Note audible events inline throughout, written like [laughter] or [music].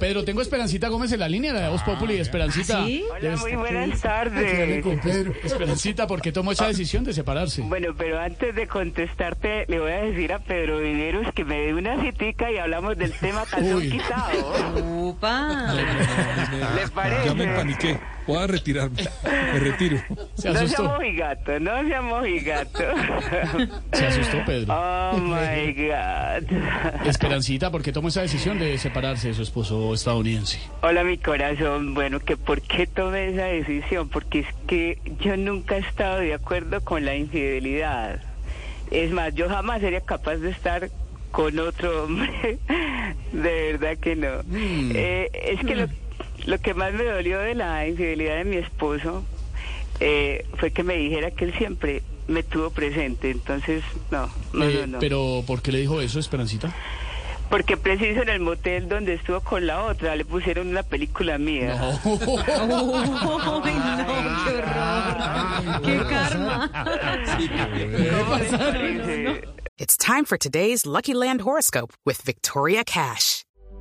Pedro, tengo Esperancita Gómez en la línea, la de Voz Populi. Esperancita. Hola, muy buenas tardes. Esperancita, ¿por qué tomó esa decisión de separarse? Bueno, pero antes de contestarte, le voy a decir a Pedro Viveros que me dé una citica y hablamos del tema calzón Uy. quitado. Upa. ¿Le parece? Ya me paniqué. Voy a retirarme. Me retiro. Se No asustó. seamos mojigato, no seamos mojigato. Se asustó, Pedro. Oh my God. Esperancita, ¿por qué tomó esa decisión de separarse de su esposo estadounidense? Hola, mi corazón. Bueno, que ¿por qué tomé esa decisión? Porque es que yo nunca he estado de acuerdo con la infidelidad. Es más, yo jamás sería capaz de estar con otro hombre. [laughs] De verdad que no. Eh, es que lo, lo que más me dolió de la infidelidad de mi esposo eh, fue que me dijera que él siempre me tuvo presente. Entonces, no, no, Eh, no, no. Pero, ¿por qué le dijo eso, Esperancita? Porque preciso en el motel donde estuvo con la otra le pusieron una película mía. [laughs] [laughs] Ay, no, qué horror. Qué karma. It's time for today's Lucky Land horoscope with Victoria Cash.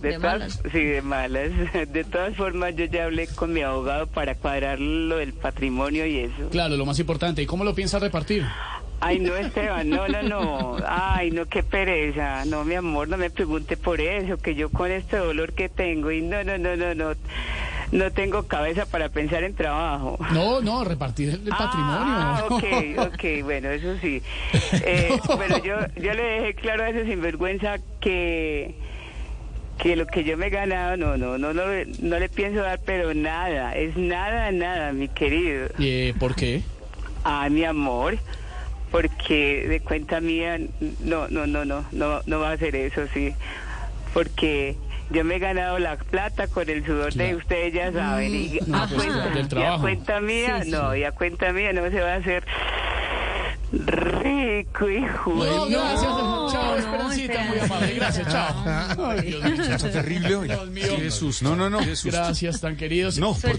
de, De todas, malas. sí, de malas. [laughs] De todas formas, yo ya hablé con mi abogado para cuadrar lo del patrimonio y eso. Claro, lo más importante. ¿Y cómo lo piensa repartir? Ay, no, [laughs] Esteban, no, no, no. Ay, no, qué pereza. No, mi amor, no me pregunte por eso, que yo con este dolor que tengo y no, no, no, no, no. No tengo cabeza para pensar en trabajo. No, no, repartir el, el patrimonio. Ah, ok, [laughs] ok, bueno, eso sí. Eh, bueno, yo, yo le dejé claro a ese sinvergüenza que, que lo que yo me he ganado, no, no, no, no, no le pienso dar, pero nada, es nada, nada, mi querido. Eh, ¿Por qué? Ah, mi amor, porque de cuenta mía, no, no, no, no, no, no va a ser eso, sí, porque yo me he ganado la plata con el sudor de ustedes, ya saben, y, No, a, pues, cuenta, del y a cuenta mía, no, y a cuenta mía no se va a hacer rico y No, gracias. chao, no, Esperancita, muy amable. Gracias, chao. Ay, Dios mío. Está terrible hoy. Dios mío. Susto. No, no, no. Gracias, tan queridos. No, por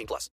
18 plus.